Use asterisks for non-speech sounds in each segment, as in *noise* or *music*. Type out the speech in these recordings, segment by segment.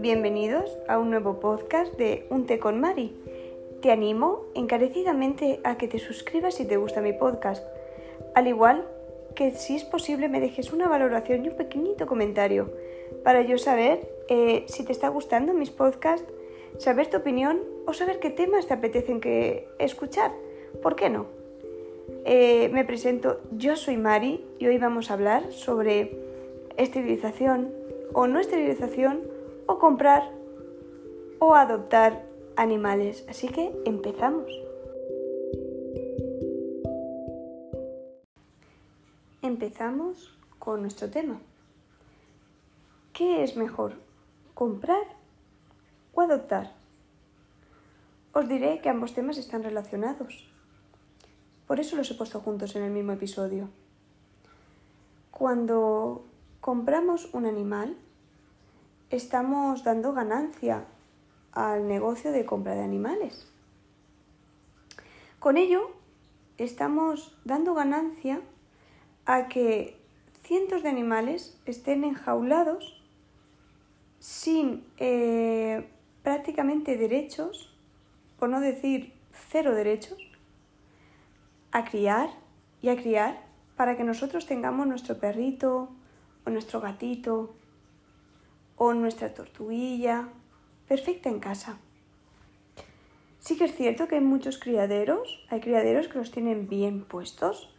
Bienvenidos a un nuevo podcast de Un té con Mari. Te animo encarecidamente a que te suscribas si te gusta mi podcast, al igual que si es posible me dejes una valoración y un pequeñito comentario para yo saber eh, si te está gustando mis podcasts, saber tu opinión o saber qué temas te apetecen que escuchar. ¿Por qué no? Eh, me presento, yo soy Mari y hoy vamos a hablar sobre esterilización o no esterilización o comprar o adoptar animales. Así que empezamos. Empezamos con nuestro tema. ¿Qué es mejor? ¿Comprar o adoptar? Os diré que ambos temas están relacionados. Por eso los he puesto juntos en el mismo episodio. Cuando compramos un animal, estamos dando ganancia al negocio de compra de animales. Con ello, estamos dando ganancia a que cientos de animales estén enjaulados sin eh, prácticamente derechos, por no decir cero derechos, a criar y a criar para que nosotros tengamos nuestro perrito o nuestro gatito o nuestra tortuguilla perfecta en casa. Sí que es cierto que hay muchos criaderos, hay criaderos que los tienen bien puestos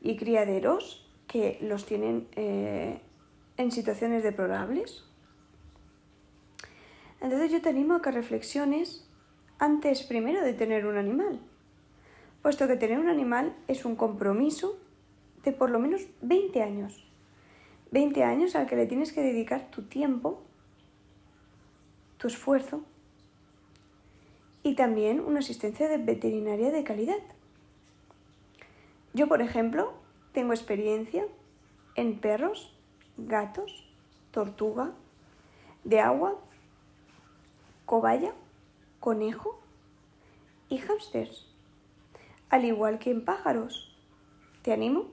y criaderos que los tienen eh, en situaciones deplorables. Entonces yo te animo a que reflexiones antes primero de tener un animal, puesto que tener un animal es un compromiso de por lo menos 20 años. 20 años al que le tienes que dedicar tu tiempo, tu esfuerzo y también una asistencia de veterinaria de calidad. Yo, por ejemplo, tengo experiencia en perros, gatos, tortuga, de agua, cobaya, conejo y hámsters, al igual que en pájaros. Te animo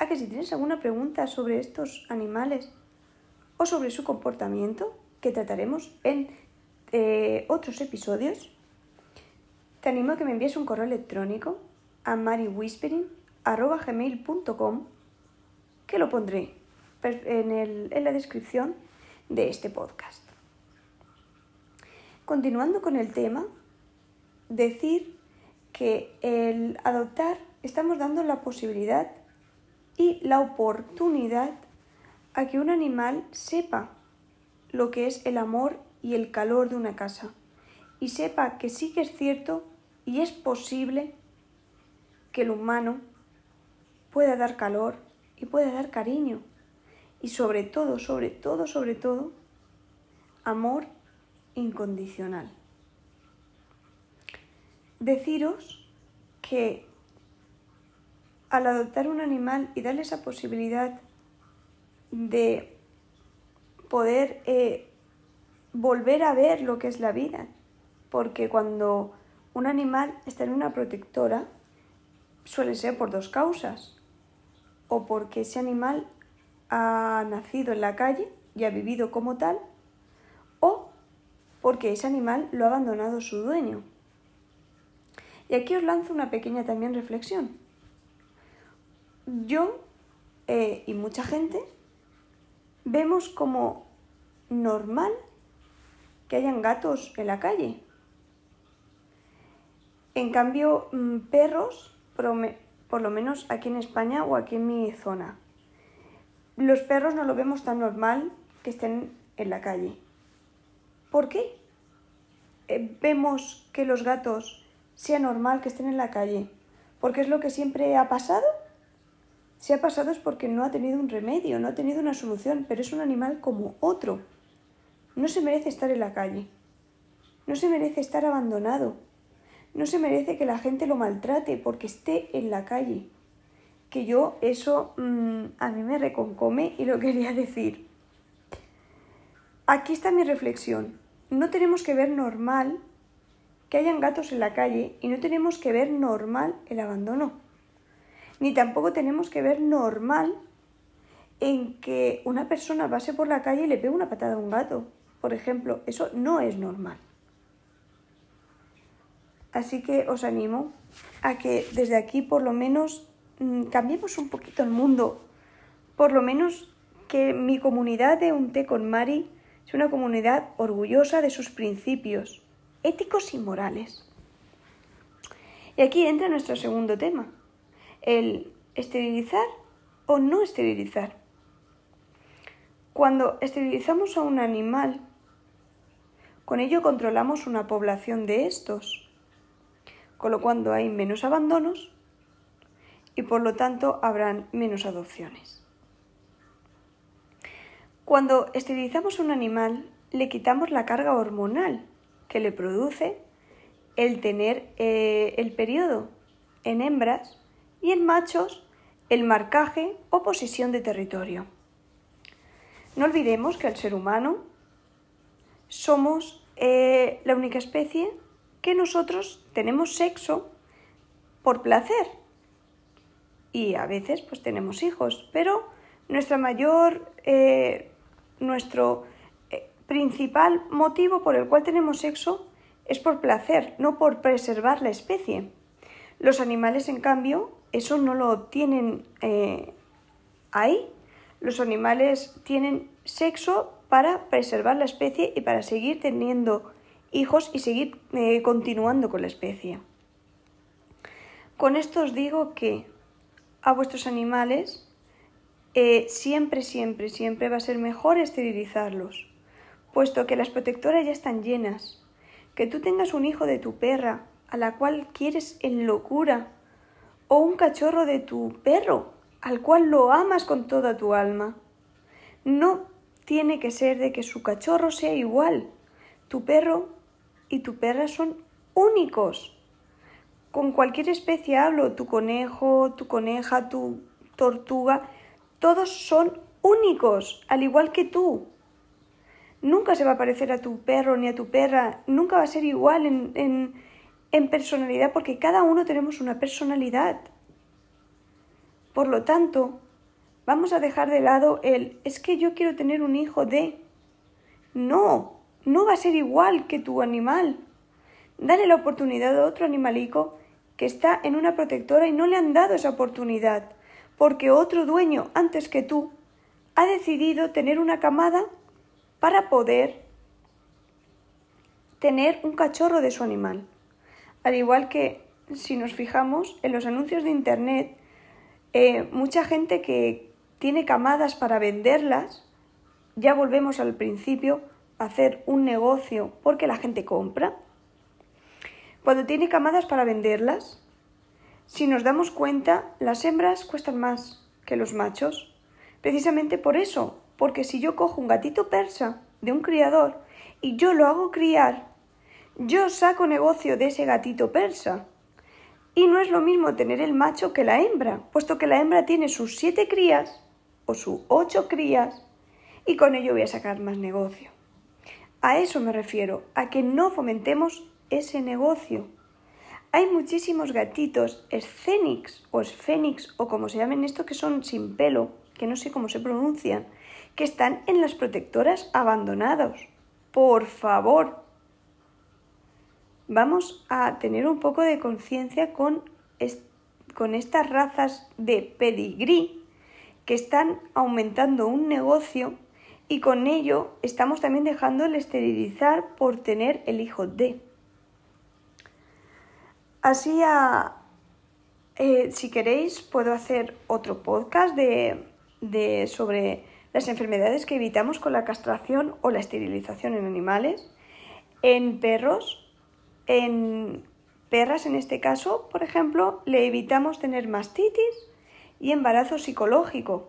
a que si tienes alguna pregunta sobre estos animales o sobre su comportamiento, que trataremos en eh, otros episodios, te animo a que me envíes un correo electrónico a mariwhispering.com que lo pondré en, en la descripción de este podcast. Continuando con el tema, decir que el adoptar estamos dando la posibilidad y la oportunidad a que un animal sepa lo que es el amor y el calor de una casa y sepa que sí que es cierto y es posible que el humano pueda dar calor y pueda dar cariño y sobre todo, sobre todo, sobre todo, amor incondicional. Deciros que al adoptar un animal y darle esa posibilidad de poder eh, volver a ver lo que es la vida, porque cuando un animal está en una protectora, suele ser por dos causas, o porque ese animal ha nacido en la calle y ha vivido como tal, o porque ese animal lo ha abandonado su dueño. Y aquí os lanzo una pequeña también reflexión. Yo eh, y mucha gente vemos como normal que hayan gatos en la calle. En cambio, mm, perros, por lo menos aquí en España o aquí en mi zona, los perros no lo vemos tan normal que estén en la calle. ¿Por qué? Eh, vemos que los gatos sea normal que estén en la calle. ¿Porque es lo que siempre ha pasado? Si ha pasado es porque no ha tenido un remedio, no ha tenido una solución, pero es un animal como otro. No se merece estar en la calle. No se merece estar abandonado. No se merece que la gente lo maltrate porque esté en la calle. Que yo eso mm, a mí me reconcome y lo *laughs* quería decir. Aquí está mi reflexión no tenemos que ver normal que hayan gatos en la calle y no tenemos que ver normal el abandono. Ni tampoco tenemos que ver normal en que una persona pase por la calle y le pegue una patada a un gato. por ejemplo, eso no es normal. Así que os animo a que desde aquí por lo menos mm, cambiemos un poquito el mundo, por lo menos que mi comunidad de Un Té con Mari sea una comunidad orgullosa de sus principios éticos y morales. Y aquí entra nuestro segundo tema, el esterilizar o no esterilizar. Cuando esterilizamos a un animal, con ello controlamos una población de estos con lo cual hay menos abandonos y por lo tanto habrán menos adopciones. Cuando esterilizamos un animal, le quitamos la carga hormonal que le produce el tener eh, el periodo en hembras y en machos el marcaje o posesión de territorio. No olvidemos que al ser humano somos eh, la única especie que nosotros tenemos sexo por placer. Y a veces pues tenemos hijos, pero nuestra mayor, eh, nuestro eh, principal motivo por el cual tenemos sexo es por placer, no por preservar la especie. Los animales, en cambio, eso no lo tienen eh, ahí. Los animales tienen sexo para preservar la especie y para seguir teniendo hijos y seguir eh, continuando con la especie. Con esto os digo que a vuestros animales eh, siempre, siempre, siempre va a ser mejor esterilizarlos, puesto que las protectoras ya están llenas. Que tú tengas un hijo de tu perra a la cual quieres en locura, o un cachorro de tu perro al cual lo amas con toda tu alma. No tiene que ser de que su cachorro sea igual. Tu perro y tu perra son únicos. Con cualquier especie hablo, tu conejo, tu coneja, tu tortuga, todos son únicos, al igual que tú. Nunca se va a parecer a tu perro ni a tu perra, nunca va a ser igual en, en, en personalidad porque cada uno tenemos una personalidad. Por lo tanto, vamos a dejar de lado el es que yo quiero tener un hijo de... No, no va a ser igual que tu animal. Dale la oportunidad a otro animalico que está en una protectora y no le han dado esa oportunidad, porque otro dueño antes que tú ha decidido tener una camada para poder tener un cachorro de su animal. Al igual que si nos fijamos en los anuncios de Internet, eh, mucha gente que tiene camadas para venderlas, ya volvemos al principio, hacer un negocio porque la gente compra, cuando tiene camadas para venderlas, si nos damos cuenta, las hembras cuestan más que los machos. Precisamente por eso, porque si yo cojo un gatito persa de un criador y yo lo hago criar, yo saco negocio de ese gatito persa. Y no es lo mismo tener el macho que la hembra, puesto que la hembra tiene sus siete crías o sus ocho crías y con ello voy a sacar más negocio. A eso me refiero, a que no fomentemos ese negocio. Hay muchísimos gatitos escénix o esfénix o como se llamen esto que son sin pelo, que no sé cómo se pronuncian, que están en las protectoras abandonados. Por favor, vamos a tener un poco de conciencia con, con estas razas de pedigrí que están aumentando un negocio y con ello estamos también dejando el esterilizar por tener el hijo de. Así, eh, si queréis, puedo hacer otro podcast de, de, sobre las enfermedades que evitamos con la castración o la esterilización en animales, en perros, en perras en este caso, por ejemplo, le evitamos tener mastitis y embarazo psicológico,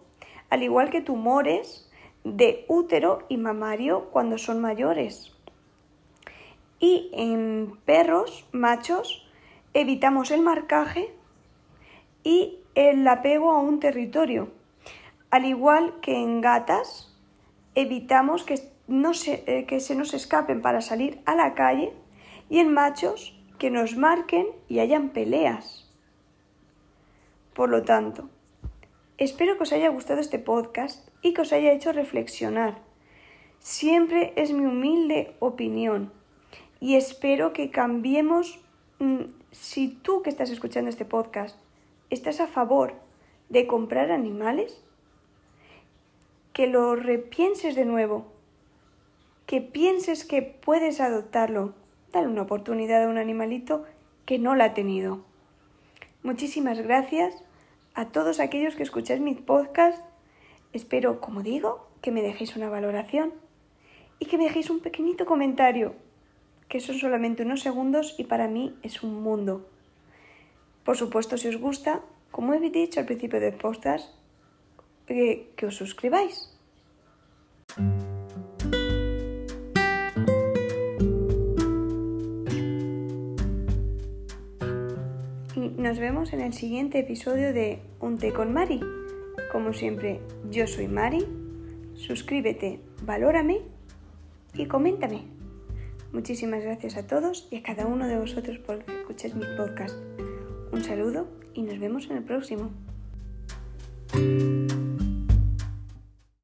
al igual que tumores de útero y mamario cuando son mayores. Y en perros machos evitamos el marcaje y el apego a un territorio. Al igual que en gatas, evitamos que, no se, eh, que se nos escapen para salir a la calle y en machos que nos marquen y hayan peleas. Por lo tanto, Espero que os haya gustado este podcast y que os haya hecho reflexionar. Siempre es mi humilde opinión y espero que cambiemos. Mm, si tú que estás escuchando este podcast estás a favor de comprar animales, que lo repienses de nuevo, que pienses que puedes adoptarlo, dale una oportunidad a un animalito que no la ha tenido. Muchísimas gracias a todos aquellos que escucháis mi podcast. Espero, como digo, que me dejéis una valoración y que me dejéis un pequeñito comentario, que son solamente unos segundos y para mí es un mundo. Por supuesto, si os gusta, como he dicho al principio del podcast, que, que os suscribáis. Y nos vemos en el siguiente episodio de Un té con Mari. Como siempre, yo soy Mari. Suscríbete, valórame y coméntame. Muchísimas gracias a todos y a cada uno de vosotros por que escuchéis mi podcast. Un saludo y nos vemos en el próximo.